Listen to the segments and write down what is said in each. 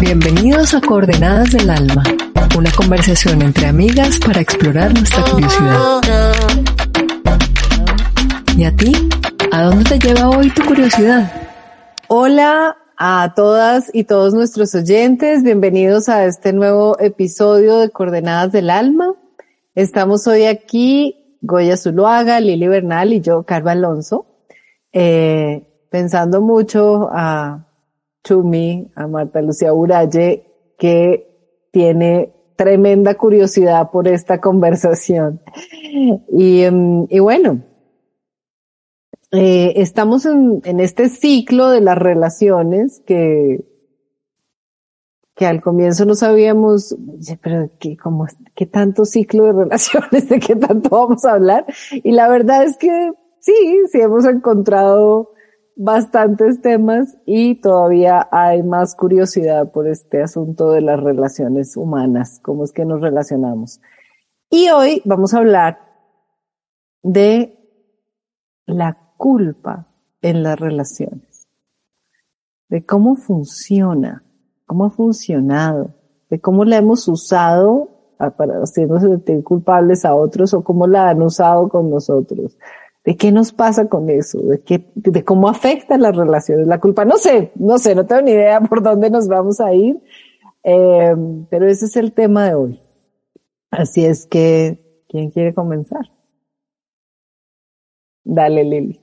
Bienvenidos a Coordenadas del Alma, una conversación entre amigas para explorar nuestra curiosidad. ¿Y a ti? ¿A dónde te lleva hoy tu curiosidad? Hola a todas y todos nuestros oyentes, bienvenidos a este nuevo episodio de Coordenadas del Alma. Estamos hoy aquí, Goya Zuluaga, Lili Bernal y yo, Carva Alonso, eh, pensando mucho a Chumi, a Marta Lucía Uralle, que tiene tremenda curiosidad por esta conversación. Y, em, y bueno, eh, estamos en, en, este ciclo de las relaciones que, que al comienzo no sabíamos, pero ¿qué, cómo, ¿qué tanto ciclo de relaciones? ¿De qué tanto vamos a hablar? Y la verdad es que sí, sí hemos encontrado bastantes temas y todavía hay más curiosidad por este asunto de las relaciones humanas, cómo es que nos relacionamos. Y hoy vamos a hablar de la culpa en las relaciones, de cómo funciona, cómo ha funcionado, de cómo la hemos usado para hacernos sentir culpables a otros o cómo la han usado con nosotros de qué nos pasa con eso, de qué, de cómo afecta las relaciones, la culpa. No sé, no sé, no tengo ni idea por dónde nos vamos a ir, eh, pero ese es el tema de hoy. Así es que, ¿quién quiere comenzar? Dale, Lili.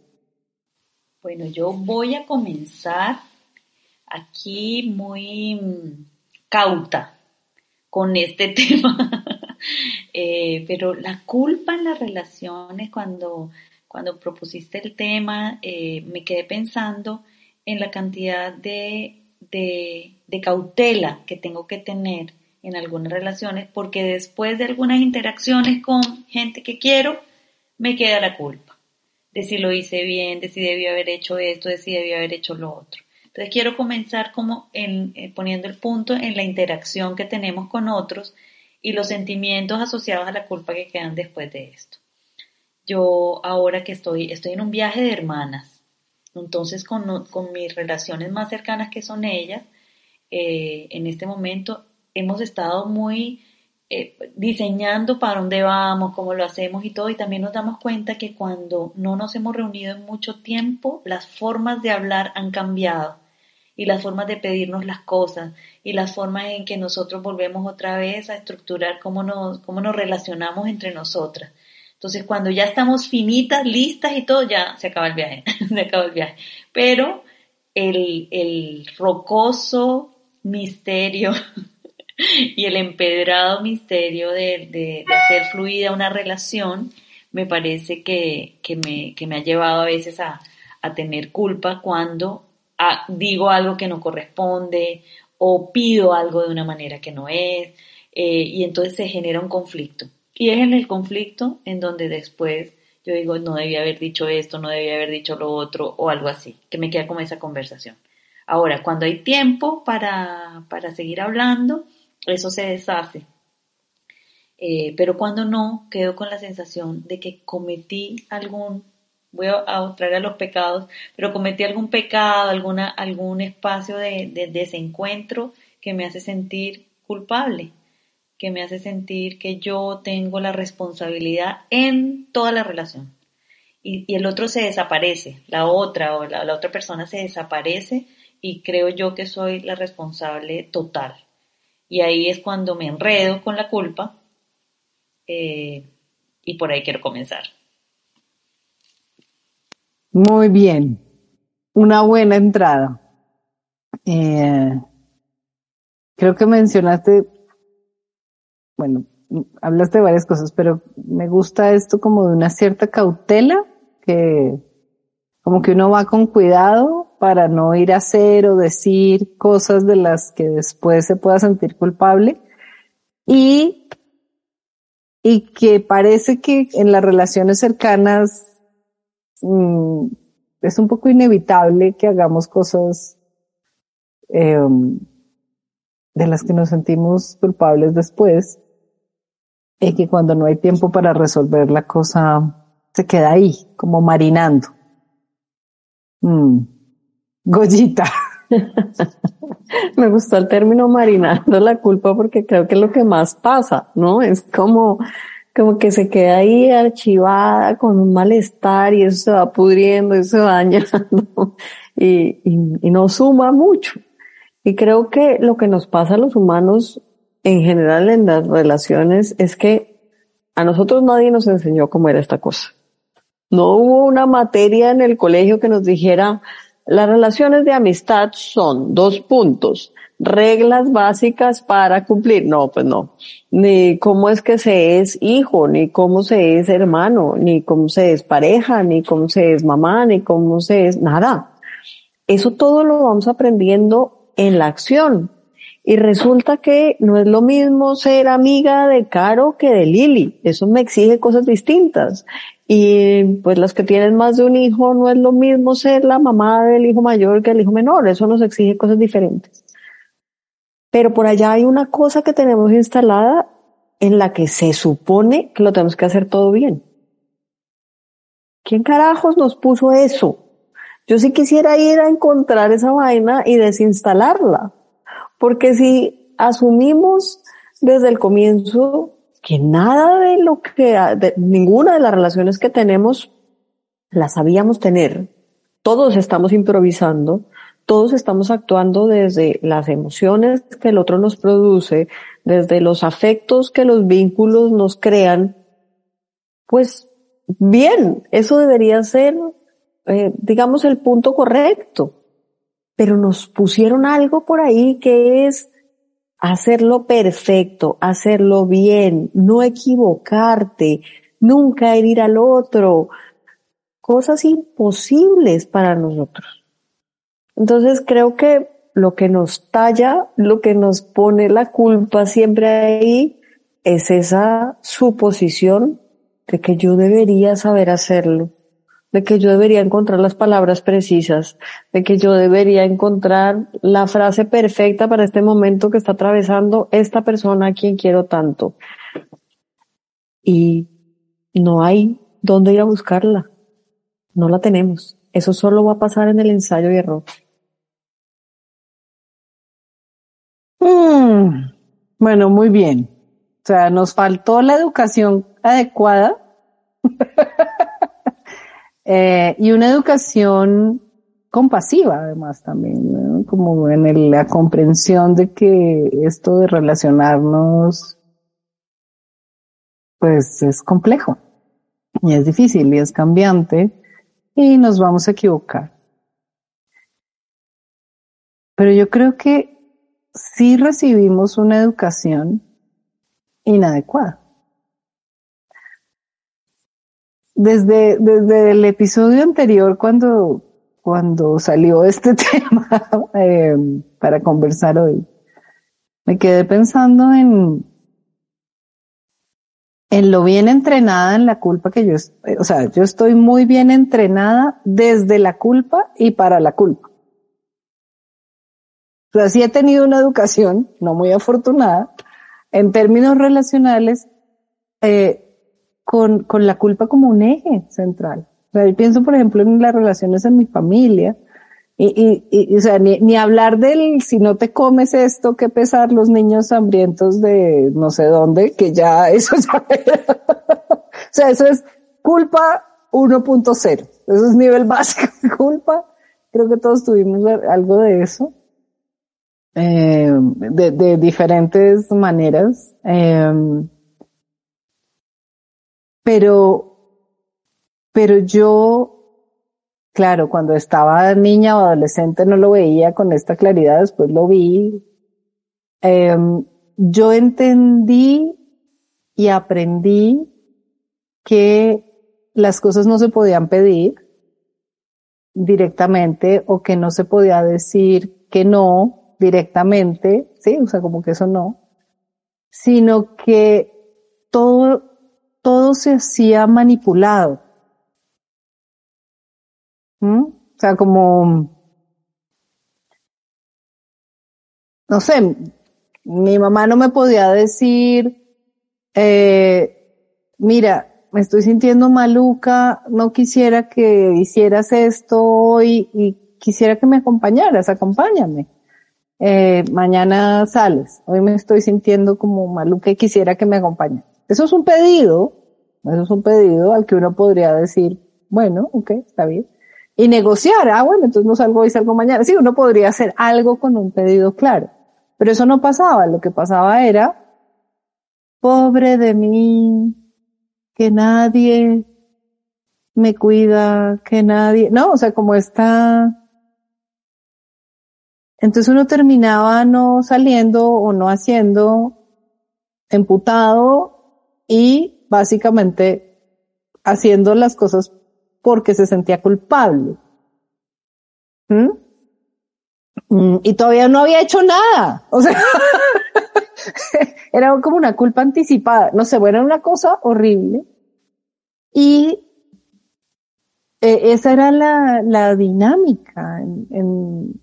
Bueno, yo voy a comenzar aquí muy cauta con este tema. eh, pero la culpa en las relaciones cuando cuando propusiste el tema, eh, me quedé pensando en la cantidad de, de, cautela que tengo que tener en algunas relaciones, porque después de algunas interacciones con gente que quiero, me queda la culpa de si lo hice bien, de si debí haber hecho esto, de si debí haber hecho lo otro. Entonces quiero comenzar como en, eh, poniendo el punto en la interacción que tenemos con otros y los sentimientos asociados a la culpa que quedan después de esto yo ahora que estoy, estoy en un viaje de hermanas, entonces con, con mis relaciones más cercanas que son ellas, eh, en este momento hemos estado muy eh, diseñando para dónde vamos, cómo lo hacemos y todo, y también nos damos cuenta que cuando no nos hemos reunido en mucho tiempo, las formas de hablar han cambiado y las formas de pedirnos las cosas y las formas en que nosotros volvemos otra vez a estructurar cómo nos, cómo nos relacionamos entre nosotras. Entonces, cuando ya estamos finitas, listas y todo, ya se acaba el viaje, se acaba el viaje. Pero el, el rocoso misterio y el empedrado misterio de, de, hacer fluida una relación, me parece que, que, me, que me ha llevado a veces a, a tener culpa cuando digo algo que no corresponde o pido algo de una manera que no es, eh, y entonces se genera un conflicto. Y es en el conflicto en donde después yo digo, no debía haber dicho esto, no debía haber dicho lo otro o algo así, que me queda como esa conversación. Ahora, cuando hay tiempo para, para seguir hablando, eso se deshace. Eh, pero cuando no, quedo con la sensación de que cometí algún, voy a traer a los pecados, pero cometí algún pecado, alguna, algún espacio de, de desencuentro que me hace sentir culpable que me hace sentir que yo tengo la responsabilidad en toda la relación. Y, el otro se desaparece, la otra o la, otra persona se desaparece y creo yo que soy la responsable total. Y ahí es cuando me enredo con la culpa eh, y por ahí quiero comenzar. Muy bien, una buena entrada. Eh, creo que mencionaste bueno, hablaste de varias cosas, pero me gusta esto como de una cierta cautela, que como que uno va con cuidado para no ir a hacer o decir cosas de las que después se pueda sentir culpable. Y, y que parece que en las relaciones cercanas mm, es un poco inevitable que hagamos cosas eh, de las que nos sentimos culpables después es que cuando no hay tiempo para resolver la cosa, se queda ahí, como marinando. Mm. Goyita. Me gustó el término marinando la culpa porque creo que es lo que más pasa, ¿no? Es como, como que se queda ahí archivada con un malestar y eso se va pudriendo y se va dañando y, y no suma mucho. Y creo que lo que nos pasa a los humanos en general en las relaciones es que a nosotros nadie nos enseñó cómo era esta cosa. No hubo una materia en el colegio que nos dijera, las relaciones de amistad son dos puntos, reglas básicas para cumplir. No, pues no. Ni cómo es que se es hijo, ni cómo se es hermano, ni cómo se es pareja, ni cómo se es mamá, ni cómo se es nada. Eso todo lo vamos aprendiendo en la acción. Y resulta que no es lo mismo ser amiga de Caro que de Lili. Eso me exige cosas distintas. Y pues las que tienen más de un hijo no es lo mismo ser la mamá del hijo mayor que el hijo menor. Eso nos exige cosas diferentes. Pero por allá hay una cosa que tenemos instalada en la que se supone que lo tenemos que hacer todo bien. ¿Quién carajos nos puso eso? Yo sí quisiera ir a encontrar esa vaina y desinstalarla. Porque si asumimos desde el comienzo que nada de lo que, ninguna de las relaciones que tenemos las sabíamos tener, todos estamos improvisando, todos estamos actuando desde las emociones que el otro nos produce, desde los afectos que los vínculos nos crean, pues bien, eso debería ser, eh, digamos, el punto correcto pero nos pusieron algo por ahí que es hacerlo perfecto, hacerlo bien, no equivocarte, nunca herir al otro, cosas imposibles para nosotros. Entonces creo que lo que nos talla, lo que nos pone la culpa siempre ahí, es esa suposición de que yo debería saber hacerlo, de que yo debería encontrar las palabras precisas, de que yo debería encontrar la frase perfecta para este momento que está atravesando esta persona a quien quiero tanto. Y no hay dónde ir a buscarla. No la tenemos. Eso solo va a pasar en el ensayo y error. Mm, bueno, muy bien. O sea, nos faltó la educación adecuada Eh, y una educación compasiva además también, como en la comprensión de que esto de relacionarnos pues es complejo y es difícil y es cambiante y nos vamos a equivocar. Pero yo creo que sí recibimos una educación inadecuada. Desde, desde el episodio anterior, cuando, cuando salió este tema eh, para conversar hoy, me quedé pensando en, en lo bien entrenada en la culpa que yo, o sea, yo estoy muy bien entrenada desde la culpa y para la culpa. O sea, sí he tenido una educación, no muy afortunada, en términos relacionales, eh, con, con la culpa como un eje central. O sea, yo pienso, por ejemplo, en las relaciones en mi familia, y, y, y, o sea, ni, ni hablar del si no te comes esto, que pesar los niños hambrientos de no sé dónde, que ya eso es, o sea, eso es culpa 1.0. Eso es nivel básico de culpa. Creo que todos tuvimos algo de eso. Eh, de, de diferentes maneras. Eh, pero, pero yo, claro, cuando estaba niña o adolescente no lo veía con esta claridad, después lo vi. Em, yo entendí y aprendí que las cosas no se podían pedir directamente o que no se podía decir que no directamente, sí, o sea, como que eso no, sino que todo todo se hacía manipulado. ¿Mm? O sea, como, no sé, mi mamá no me podía decir, eh, mira, me estoy sintiendo maluca, no quisiera que hicieras esto hoy y quisiera que me acompañaras, acompáñame. Eh, mañana sales, hoy me estoy sintiendo como maluca y quisiera que me acompañe. Eso es un pedido, eso es un pedido al que uno podría decir, bueno, ok, está bien. Y negociar, ah, bueno, entonces no salgo hoy, salgo mañana. Sí, uno podría hacer algo con un pedido claro. Pero eso no pasaba, lo que pasaba era, pobre de mí, que nadie me cuida, que nadie, no, o sea, como está, entonces uno terminaba no saliendo o no haciendo emputado y básicamente haciendo las cosas porque se sentía culpable. ¿Mm? Mm, y todavía no había hecho nada. O sea, era como una culpa anticipada. No sé, bueno, era una cosa horrible. Y eh, esa era la, la dinámica en, en,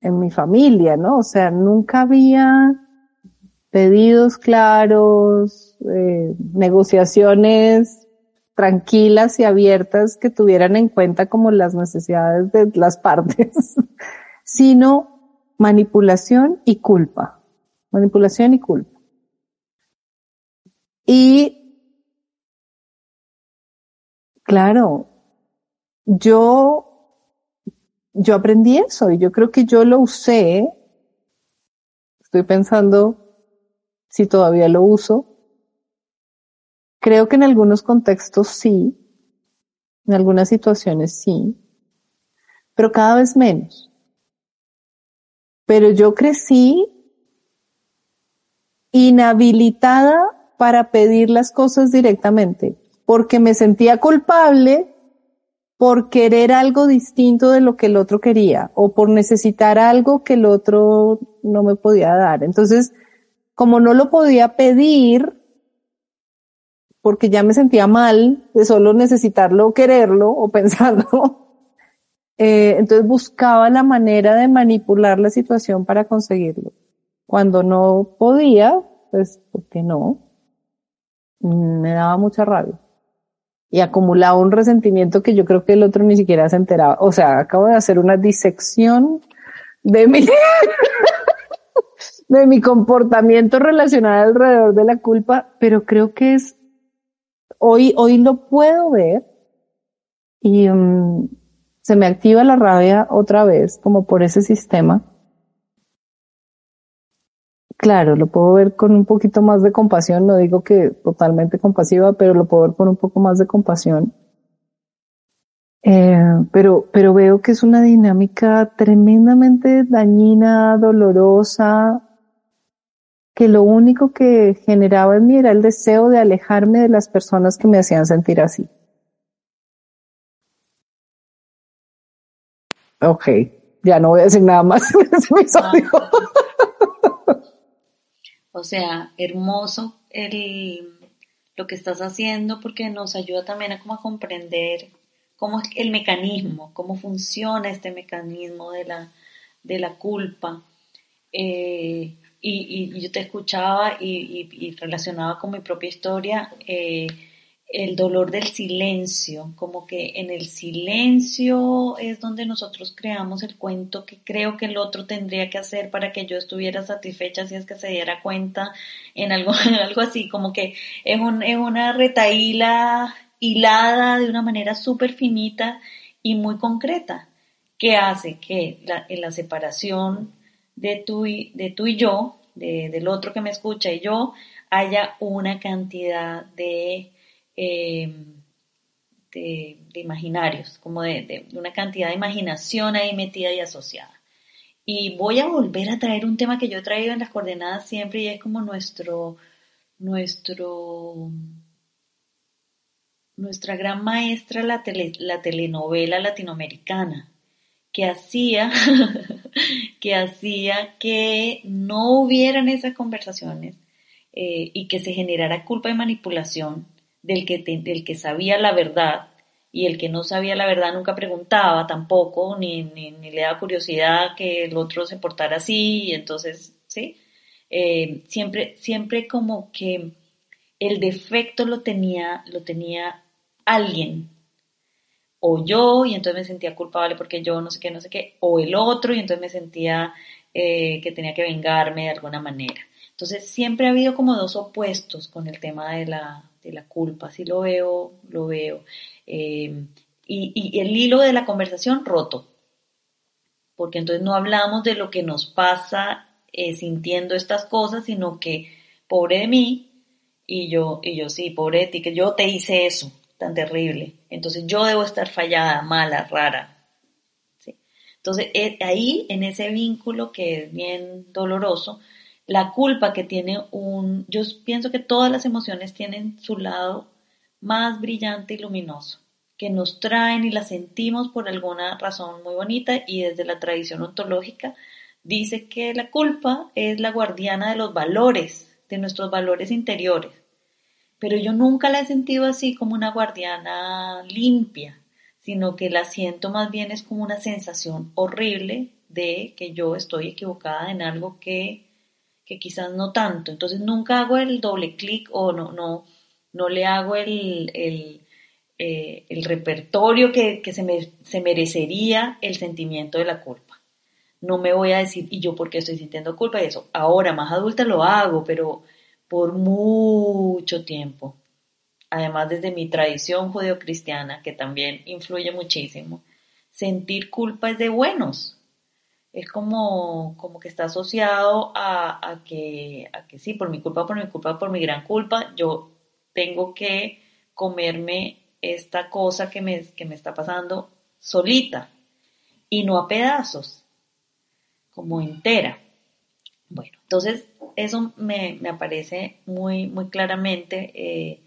en mi familia, ¿no? O sea, nunca había pedidos claros, eh, negociaciones tranquilas y abiertas que tuvieran en cuenta como las necesidades de las partes, sino manipulación y culpa. Manipulación y culpa. Y, claro, yo yo aprendí eso y yo creo que yo lo usé. Estoy pensando si todavía lo uso. Creo que en algunos contextos sí, en algunas situaciones sí, pero cada vez menos. Pero yo crecí inhabilitada para pedir las cosas directamente, porque me sentía culpable por querer algo distinto de lo que el otro quería o por necesitar algo que el otro no me podía dar. Entonces, como no lo podía pedir, porque ya me sentía mal de solo necesitarlo o quererlo o pensarlo, eh, entonces buscaba la manera de manipular la situación para conseguirlo. Cuando no podía, pues, ¿por qué no? Me daba mucha rabia y acumulaba un resentimiento que yo creo que el otro ni siquiera se enteraba. O sea, acabo de hacer una disección de mi, de mi comportamiento relacionado alrededor de la culpa, pero creo que es, hoy, hoy lo puedo ver y um, se me activa la rabia otra vez, como por ese sistema claro, lo puedo ver con un poquito más de compasión, no digo que totalmente compasiva, pero lo puedo ver con un poco más de compasión. Eh, pero, pero veo que es una dinámica tremendamente dañina, dolorosa, que lo único que generaba en mí era el deseo de alejarme de las personas que me hacían sentir así. Ok, ya no voy a decir nada más en este episodio. O sea, hermoso el, lo que estás haciendo porque nos ayuda también a, como a comprender cómo es el mecanismo, cómo funciona este mecanismo de la, de la culpa. Eh, y, yo te escuchaba y, relacionaba con mi propia historia. Eh, el dolor del silencio, como que en el silencio es donde nosotros creamos el cuento que creo que el otro tendría que hacer para que yo estuviera satisfecha si es que se diera cuenta en algo, algo así, como que es, un, es una retaíla hilada de una manera súper finita y muy concreta, que hace que en la separación de tú y, de tú y yo, de, del otro que me escucha y yo, haya una cantidad de Em, de, imaginarios, como de, una cantidad de imaginación ahí metida y asociada. Y voy a volver a traer un tema que yo he traído en las coordenadas siempre y es como nuestro, nuestro, nuestra gran maestra, la, la telenovela latinoamericana, que hacía, que hacía que no hubieran esas conversaciones eh, y que se generara culpa y manipulación del que, del que sabía la verdad y el que no sabía la verdad nunca preguntaba tampoco, ni, ni, le daba curiosidad que el otro se portara así, y entonces, ¿sí? Eh, siempre, siempre como que el defecto lo tenía, lo tenía alguien, o yo y entonces me sentía culpable porque yo no sé qué, no sé qué, o el otro y entonces me sentía eh, que tenía que vengarme de alguna manera. Entonces siempre ha habido como dos opuestos con el tema de la, de la culpa, si lo veo, lo veo. Eh, y, y el hilo de la conversación roto, porque entonces no hablamos de lo que nos pasa eh, sintiendo estas cosas, sino que pobre de mí, y yo, y yo sí, pobre de ti, que yo te hice eso tan terrible. Entonces yo debo estar fallada, mala, rara. ¿sí? Entonces eh, ahí, en ese vínculo que es bien doloroso, la culpa que tiene un, yo pienso que todas las emociones tienen su lado más brillante y luminoso, que nos traen y las sentimos por alguna razón muy bonita y desde la tradición ontológica dice que la culpa es la guardiana de los valores, de nuestros valores interiores. Pero yo nunca la he sentido así como una guardiana limpia, sino que la siento más bien es como una sensación horrible de que yo estoy equivocada en algo que, que quizás no tanto. Entonces nunca hago el doble clic o no, no, no le hago el, el, eh, repertorio que, que se, me, se merecería el sentimiento de la culpa no me voy a decir, ¿y yo por qué estoy sintiendo culpa? Y eso, ahora más adulta lo hago, pero por mucho tiempo. Además, desde mi tradición judeocristiana, que también influye muchísimo, sentir culpa es de buenos. Es como, como que está asociado a, a, que, a que sí, por mi culpa, por mi culpa, por mi gran culpa, yo tengo que comerme esta cosa que me, que me está pasando solita y no a pedazos como entera. Bueno, entonces eso me, aparece muy, muy claramente. Eh,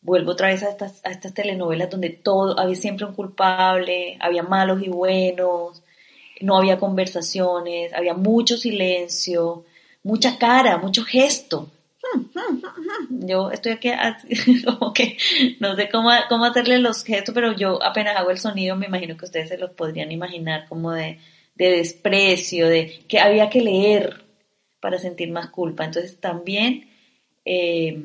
vuelvo otra vez a estas, a estas telenovelas donde todo, había siempre un culpable, había malos y buenos, no había conversaciones, había mucho silencio, mucha cara, mucho gesto. Yo estoy aquí como que no sé cómo, cómo hacerle los gestos, pero yo apenas hago el sonido, me imagino que ustedes se los podrían imaginar como de de desprecio, de que había que leer para sentir más culpa. Entonces también eh,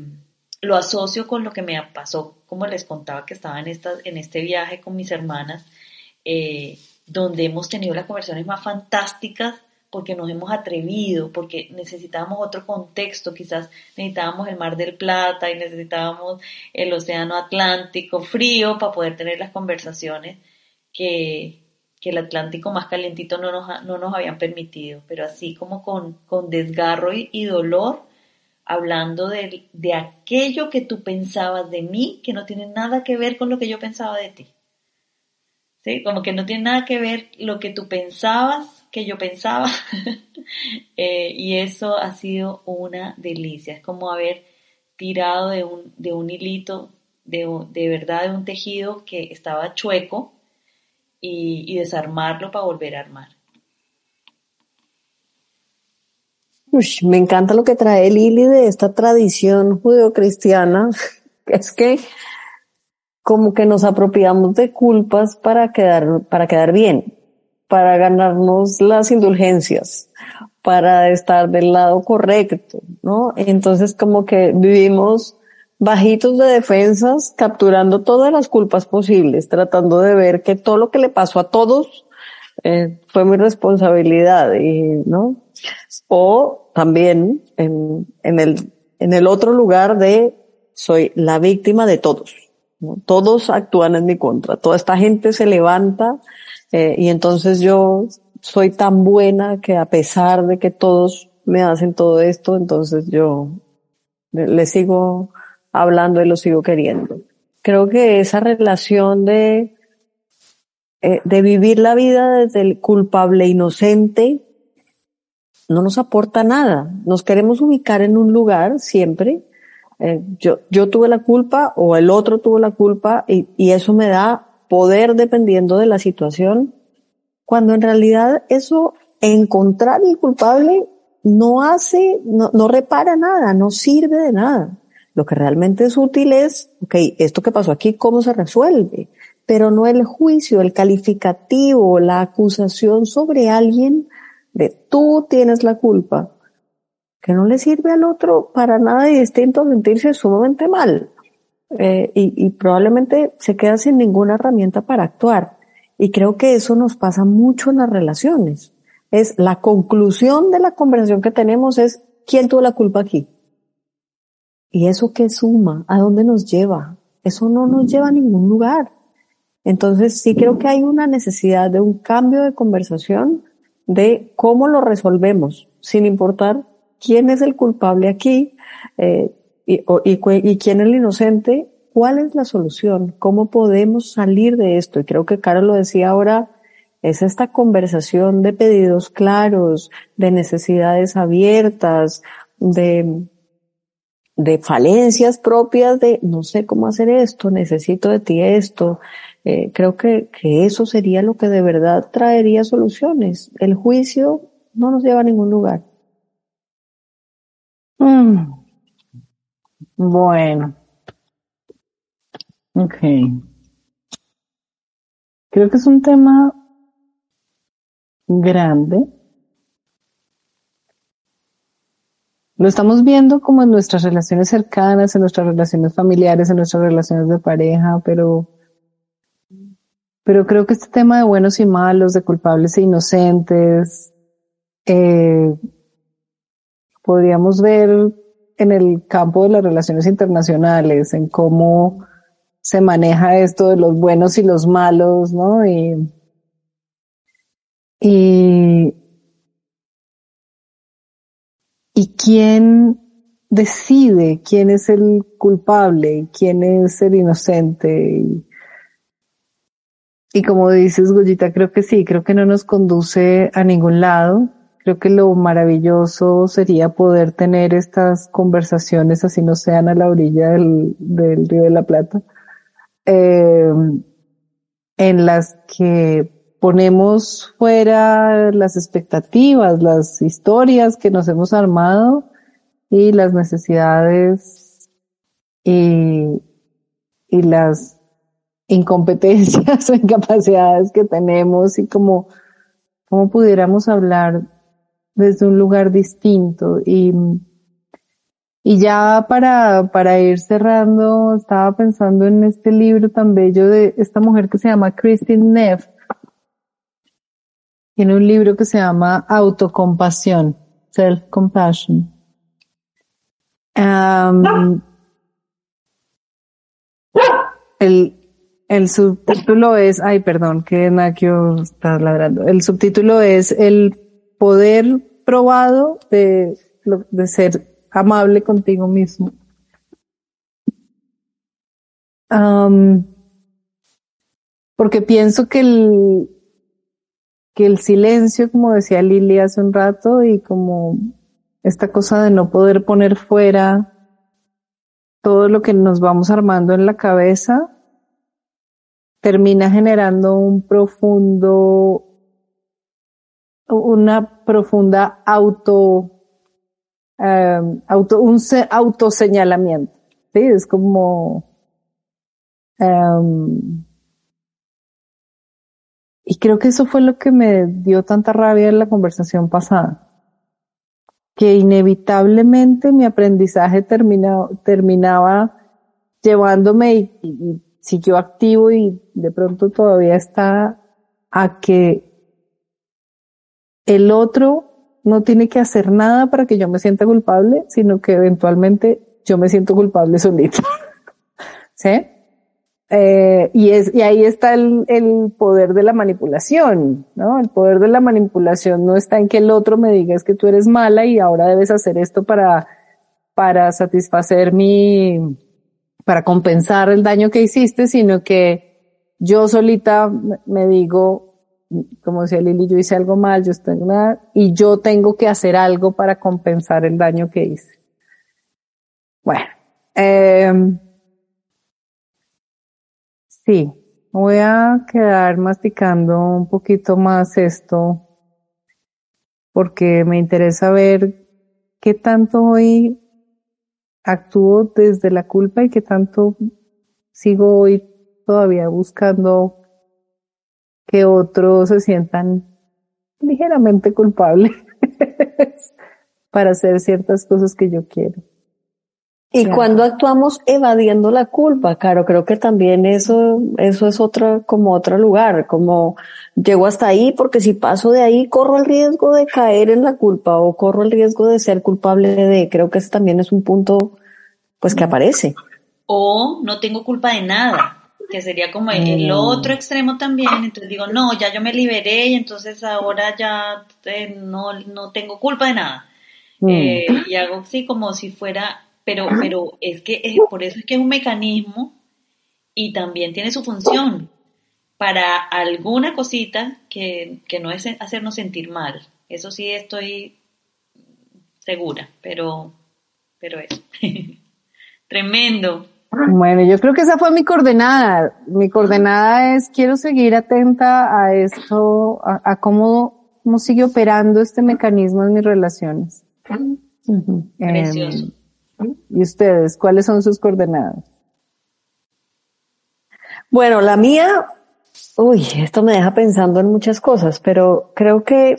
lo asocio con lo que me pasó, como les contaba que estaba en, esta, en este viaje con mis hermanas, eh, donde hemos tenido las conversaciones más fantásticas porque nos hemos atrevido, porque necesitábamos otro contexto, quizás necesitábamos el Mar del Plata y necesitábamos el Océano Atlántico frío para poder tener las conversaciones que, que el Atlántico más calientito no nos, no nos habían permitido, pero así como con, con desgarro y, dolor, hablando de, de, aquello que tú pensabas de mí, que no tiene nada que ver con lo que yo pensaba de ti. ¿Sí? Como que no tiene nada que ver lo que tú pensabas que yo pensaba. Eh, y eso ha sido una delicia. Es como haber tirado de un, de un hilito, de, de verdad, de un tejido que estaba chueco y, desarmarlo para volver a armar. me encanta lo que trae Lili de esta tradición judeocristiana, es que como que nos apropiamos de culpas para quedar, para quedar bien, para ganarnos las indulgencias, para estar del lado correcto, ¿no? Entonces como que vivimos bajitos de defensas, capturando todas las culpas posibles, tratando de ver que todo lo que le pasó a todos eh, fue mi responsabilidad, ¿no? O también en, en, el, en el otro lugar de soy la víctima de todos. ¿no? Todos actúan en mi contra. Toda esta gente se levanta eh, y entonces yo soy tan buena que a pesar de que todos me hacen todo esto, entonces yo le sigo hablando y lo sigo queriendo. Creo que esa relación de, eh, de vivir la vida desde el culpable inocente no nos aporta nada. Nos queremos ubicar en un lugar siempre. Eh, yo, yo tuve la culpa o el otro tuvo la culpa y, y eso me da poder dependiendo de la situación, cuando en realidad eso, encontrar el culpable no hace, no, no repara nada, no sirve de nada. Lo que realmente es útil es, ok, esto que pasó aquí, ¿cómo se resuelve? Pero no el juicio, el calificativo, la acusación sobre alguien de tú tienes la culpa, que no le sirve al otro para nada distinto a sentirse sumamente mal. eh, y, y probablemente se queda sin ninguna herramienta para actuar. Y creo que eso nos pasa mucho en las relaciones. Es la conclusión de la conversación que tenemos es quién tuvo la culpa aquí. ¿Y eso qué suma? ¿A dónde nos lleva? Eso no nos lleva a ningún lugar. Entonces sí creo que hay una necesidad de un cambio de conversación de cómo lo resolvemos, sin importar quién es el culpable aquí eh, y, y, quién es el inocente, cuál es la solución, cómo podemos salir de esto. Y creo que Caro lo decía ahora, es esta conversación de pedidos claros, de necesidades abiertas, de, de falencias propias de no sé cómo hacer esto, necesito de ti esto, eh, creo que, que eso sería lo que de verdad traería soluciones. El juicio no nos lleva a ningún lugar. Mm. Bueno. Ok. Creo que es un tema grande. Lo estamos viendo como en nuestras relaciones cercanas, en nuestras relaciones familiares, en nuestras relaciones de pareja, pero pero creo que este tema de buenos y malos, de culpables e inocentes, eh, podríamos ver en el campo de las relaciones internacionales, en cómo se maneja esto de los buenos y los malos, ¿no? Y, y, y quién decide quién es el culpable, quién es el inocente. Y como dices, Goyita, creo que sí, creo que no nos conduce a ningún lado. Creo que lo maravilloso sería poder tener estas conversaciones, así no sean a la orilla del, del Río de la Plata, eh, en las que ponemos fuera las expectativas, las historias que nos hemos armado y las necesidades y, y las incompetencias o incapacidades que tenemos y como, como pudiéramos hablar desde un lugar distinto. Y, y ya para, para ir cerrando, estaba pensando en este libro tan bello de esta mujer que se llama Christine Neff. Tiene un libro que se llama Autocompasión, Self-Compassion. El, subtítulo es, ay, perdón, que Nakio está ladrando. El subtítulo es el poder probado de ser amable contigo mismo. porque pienso que el, que el silencio, como decía Lili hace un rato, y como esta cosa de no poder poner fuera todo lo que nos vamos armando en la cabeza, termina generando un profundo, una profunda auto, um, auto un autoseñalamiento. Sí, es como, um, y creo que eso fue lo que me dio tanta rabia en la conversación pasada. Que inevitablemente mi aprendizaje termina, terminaba llevándome y siguió activo y de pronto todavía está a que el otro no tiene que hacer nada para que yo me sienta culpable, sino que eventualmente yo me siento culpable solito. ¿Sí? Eh, y, ahí está el, poder de la manipulación, ¿no? El poder de la manipulación no está en que el otro me diga es que tú eres mala y ahora debes hacer esto para, para satisfacer mi, para compensar el daño que hiciste, sino que yo solita me digo, como decía Lili, yo hice algo mal, yo estoy mal, y yo tengo que hacer algo para compensar el daño que hice. Bueno, eh, sí, voy a quedar masticando un poquito más esto porque me interesa ver qué tanto hoy actúo desde la culpa y que tanto sigo hoy todavía buscando que otros se sientan ligeramente culpables para hacer ciertas cosas que yo quiero. Y cuando actuamos evadiendo la culpa, claro, creo que también eso, eso es otra, como otro lugar, como llego hasta ahí porque si paso de ahí corro el riesgo de caer en la culpa o corro el riesgo de ser culpable de, creo que ese también es un punto, pues que aparece. O no tengo culpa de nada, que sería como el, Mm. otro extremo también, entonces digo, no, ya yo me liberé y entonces ahora ya eh, no, no tengo culpa de nada. Mm. Eh, y hago así como si fuera, pero, pero es que es, por eso es que es un mecanismo y también tiene su función para alguna cosita que, que no es hacernos sentir mal. Eso sí estoy segura, pero, pero eso. Tremendo. Bueno, yo creo que esa fue mi coordenada. Mi coordenada es quiero seguir atenta a esto, a, a cómo, cómo sigue operando este mecanismo en mis relaciones. Ujú. Em, Precioso. ¿Y ustedes? ¿Cuáles son sus coordenadas? Bueno, la mía, uy, esto me deja pensando en muchas cosas, pero creo que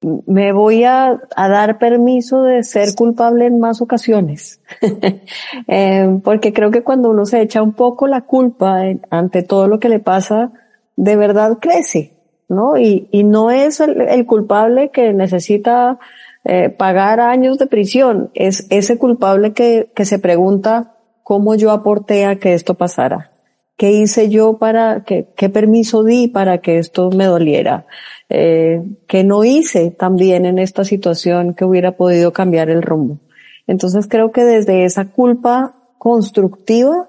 me voy a, dar permiso de ser culpable en más ocasiones. Eh, porque creo que cuando uno se echa un poco la culpa ante todo lo que le pasa, de verdad crece, ¿no? Y, no es el culpable que necesita eh, pagar años de prisión, es ese culpable que, que se pregunta cómo yo aporté a que esto pasara. ¿Qué hice yo para, qué, qué permiso di para que esto me doliera? Eh, ¿Qué no hice también en esta situación que hubiera podido cambiar el rumbo? Entonces creo que desde esa culpa constructiva,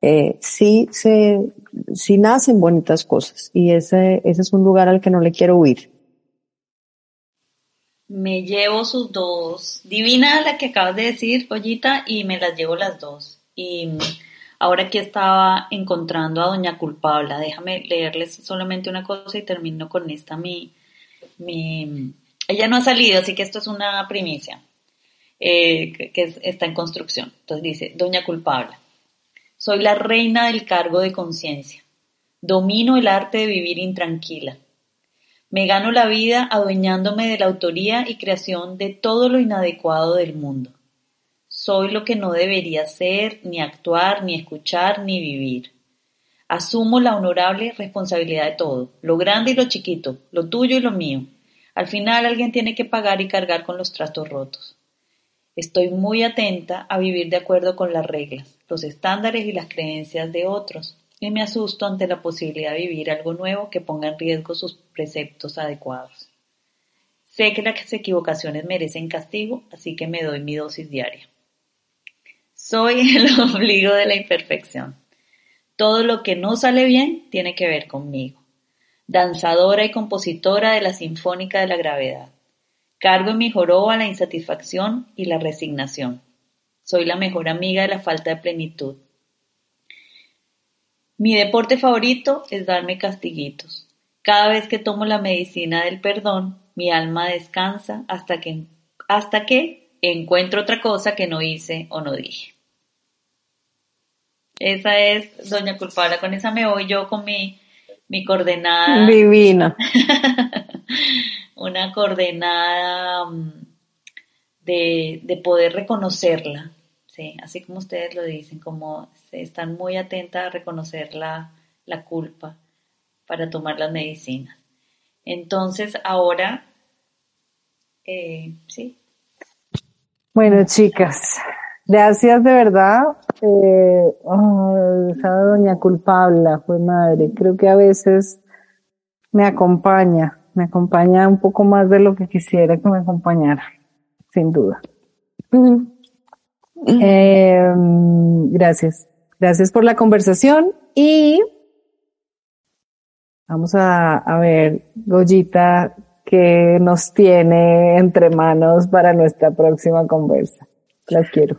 eh, sí se, sí nacen bonitas cosas y ese, ese es un lugar al que no le quiero huir. Me llevo sus dos. Divina la que acabas de decir, Ollita, y me las llevo las dos. Y ahora que estaba encontrando a Doña Culpable, déjame leerles solamente una cosa y termino con esta. Mi, mi, ella no ha salido, así que esto es una primicia, eh, que, que es- está en construcción. Entonces dice, Doña Culpable, soy la reina del cargo de conciencia. Domino el arte de vivir intranquila. Me gano la vida adueñándome de la autoría y creación de todo lo inadecuado del mundo. Soy lo que no debería ser, ni actuar, ni escuchar, ni vivir. Asumo la honorable responsabilidad de todo, lo grande y lo chiquito, lo tuyo y lo mío. Al final alguien tiene que pagar y cargar con los trastos rotos. Estoy muy atenta a vivir de acuerdo con las reglas, los estándares y las creencias de otros, y me asusto ante la posibilidad de vivir algo nuevo que ponga en riesgo sus preceptos adecuados. Sé que las equivocaciones merecen castigo, así que me doy mi dosis diaria. Soy el ombligo de la imperfección. Todo lo que no sale bien tiene que ver conmigo. Danzadora y compositora de la Sinfónica de la Gravedad. Cargo en mi joroba la insatisfacción y la resignación. Soy la mejor amiga de la falta de plenitud. Mi deporte favorito es darme castiguitos. Cada vez que tomo la medicina del perdón, mi alma descansa hasta que, hasta que encuentro otra cosa que no hice o no dije. Esa es Doña Culpable, con esa me voy yo con mi, mi coordenada Divina. una coordenada mm, de, de poder reconocerla, ¿sí? así como ustedes lo dicen, como se están muy atentas a reconocer la, la culpa para tomar las medicinas. Entonces, ahora, eh, sí, Bueno, chicas, gracias de verdad. Eh, oh, esa doña culpable, fue madre. Creo que a veces me acompaña, me acompaña un poco más de lo que quisiera que me acompañara, sin duda. Eh, gracias, gracias por la conversación y vamos a, a ver, Goyita, que nos tiene entre manos para nuestra próxima conversa. Las quiero.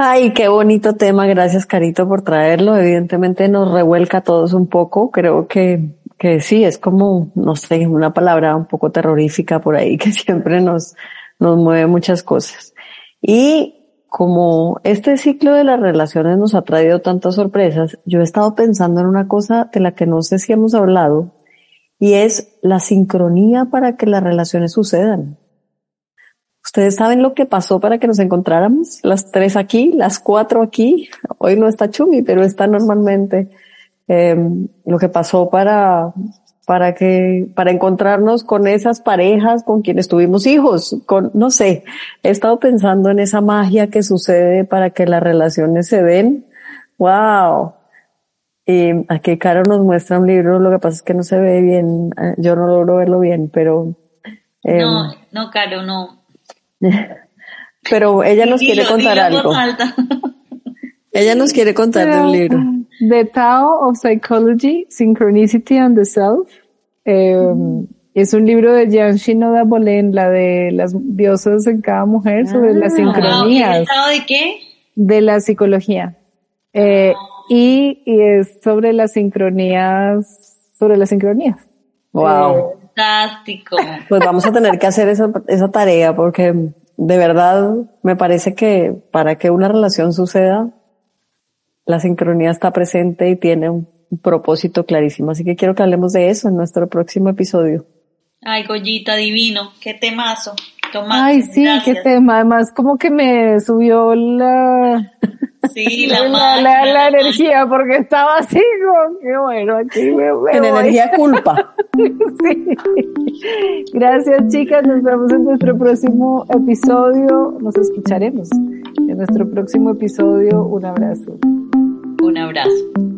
Ay, qué bonito tema. Gracias, Carito, por traerlo. Evidentemente nos revuelca a todos un poco. Creo que, que sí, es como, no sé, una palabra un poco terrorífica por ahí que siempre nos, nos mueve muchas cosas. Y como este ciclo de las relaciones nos ha traído tantas sorpresas, yo he estado pensando en una cosa de la que no sé si hemos hablado y es la sincronía para que las relaciones sucedan. Ustedes saben lo que pasó para que nos encontráramos, las tres aquí, las cuatro aquí. Hoy no está Chumi, pero está normalmente. Eh, lo que pasó para para que, para encontrarnos con esas parejas con quienes tuvimos hijos, con, no sé, he estado pensando en esa magia que sucede para que las relaciones se den. Wow. Y aquí Caro nos muestra un libro, lo que pasa es que no se ve bien, eh, yo no logro verlo bien, pero... Eh, no, no, Caro, no. pero ella nos quiere contar algo. ella nos quiere contar de un libro. The Tao of Psychology, Synchronicity and the Self. Eh, es un libro de Jean Shinoda Bolén, la de las diosas en cada mujer, sobre las ah. sincronías. ¿El de qué? De la psicología. Eh, y, y, es sobre las sincronías, sobre las sincronías. Wow. Fantástico. Pues vamos a tener que hacer esa, esa tarea porque de verdad me parece que para que una relación suceda, la sincronía está presente y tiene un propósito clarísimo. Así que quiero que hablemos de eso en nuestro próximo episodio. Ay, Goyita, divino, qué temazo. Ay, sí, qué tema. Además, como que me subió la, sí, la, la, energía, porque estaba así, como que bueno, aquí me, veo. En energía culpa. sí. Gracias, chicas. Nos vemos en nuestro próximo episodio. Nos escucharemos en nuestro próximo episodio. Un abrazo. Un abrazo.